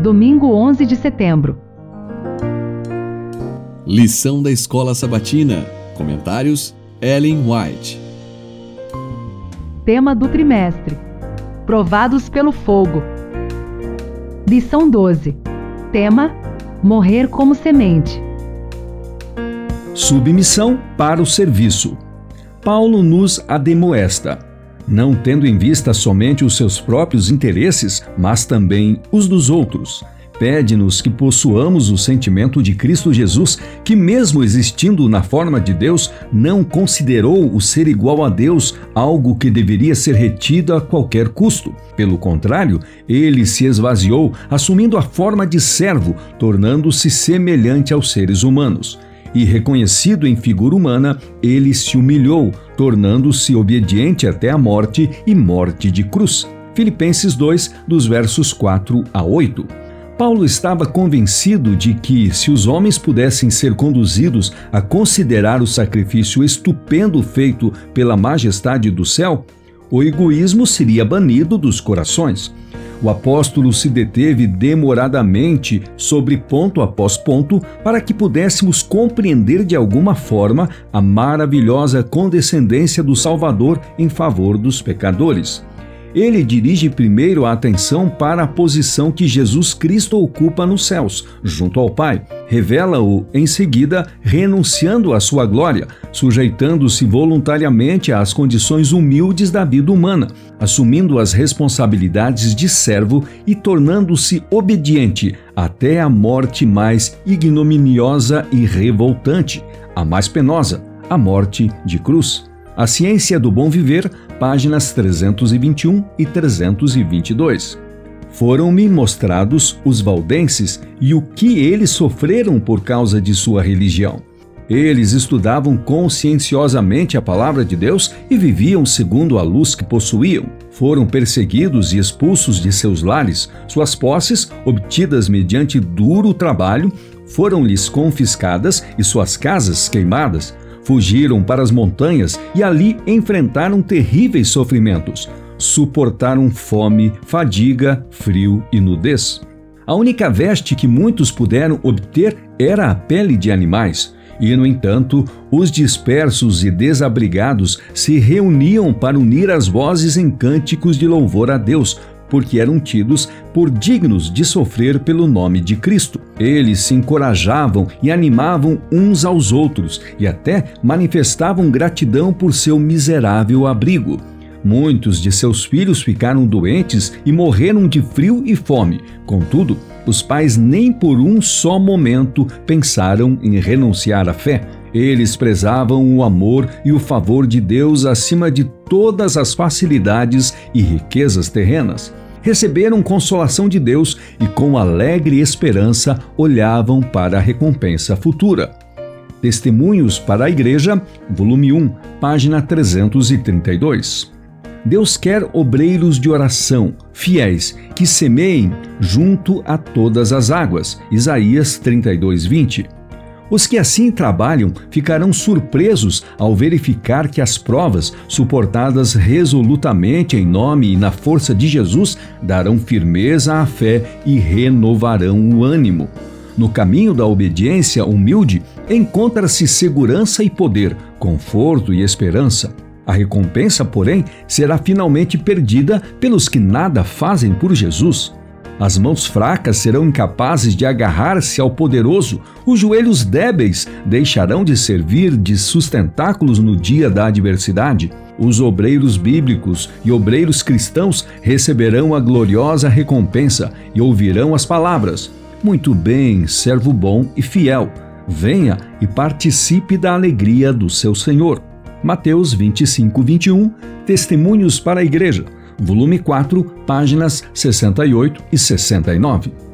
domingo 11 de setembro. Lição da Escola Sabatina. Comentários: Ellen White. Tema do trimestre: Provados pelo fogo. Lição 12. Tema: Morrer como semente. Submissão para o serviço. Paulo nos ademoesta, não tendo em vista somente os seus próprios interesses, mas também os dos outros. Pede-nos que possuamos o sentimento de Cristo Jesus, que, mesmo existindo na forma de Deus, não considerou o ser igual a Deus algo que deveria ser retido a qualquer custo. Pelo contrário, ele se esvaziou, assumindo a forma de servo, tornando-se semelhante aos seres humanos e reconhecido em figura humana, ele se humilhou, tornando-se obediente até a morte e morte de cruz. Filipenses 2, dos versos 4 a 8. Paulo estava convencido de que, se os homens pudessem ser conduzidos a considerar o sacrifício estupendo feito pela majestade do céu, o egoísmo seria banido dos corações. O apóstolo se deteve demoradamente sobre ponto após ponto para que pudéssemos compreender de alguma forma a maravilhosa condescendência do Salvador em favor dos pecadores. Ele dirige primeiro a atenção para a posição que Jesus Cristo ocupa nos céus, junto ao Pai. Revela-o em seguida, renunciando à sua glória, sujeitando-se voluntariamente às condições humildes da vida humana, assumindo as responsabilidades de servo e tornando-se obediente até a morte mais ignominiosa e revoltante, a mais penosa, a morte de cruz. A Ciência do Bom Viver, páginas 321 e 322. Foram-me mostrados os valdenses e o que eles sofreram por causa de sua religião. Eles estudavam conscienciosamente a palavra de Deus e viviam segundo a luz que possuíam. Foram perseguidos e expulsos de seus lares, suas posses, obtidas mediante duro trabalho, foram-lhes confiscadas e suas casas queimadas. Fugiram para as montanhas e ali enfrentaram terríveis sofrimentos. Suportaram fome, fadiga, frio e nudez. A única veste que muitos puderam obter era a pele de animais. E, no entanto, os dispersos e desabrigados se reuniam para unir as vozes em cânticos de louvor a Deus, porque eram tidos por dignos de sofrer pelo nome de Cristo. Eles se encorajavam e animavam uns aos outros e até manifestavam gratidão por seu miserável abrigo. Muitos de seus filhos ficaram doentes e morreram de frio e fome. Contudo, os pais nem por um só momento pensaram em renunciar à fé. Eles prezavam o amor e o favor de Deus acima de todas as facilidades e riquezas terrenas receberam consolação de Deus e, com alegre esperança, olhavam para a recompensa futura. Testemunhos para a Igreja, volume 1, página 332. Deus quer obreiros de oração, fiéis, que semeiem junto a todas as águas. Isaías 32, 20. Os que assim trabalham ficarão surpresos ao verificar que as provas, suportadas resolutamente em nome e na força de Jesus, darão firmeza à fé e renovarão o ânimo. No caminho da obediência humilde encontra-se segurança e poder, conforto e esperança. A recompensa, porém, será finalmente perdida pelos que nada fazem por Jesus. As mãos fracas serão incapazes de agarrar-se ao poderoso, os joelhos débeis deixarão de servir de sustentáculos no dia da adversidade. Os obreiros bíblicos e obreiros cristãos receberão a gloriosa recompensa e ouvirão as palavras: Muito bem, servo bom e fiel. Venha e participe da alegria do seu Senhor. Mateus 25, 21 Testemunhos para a Igreja volume 4, páginas 68 e 69.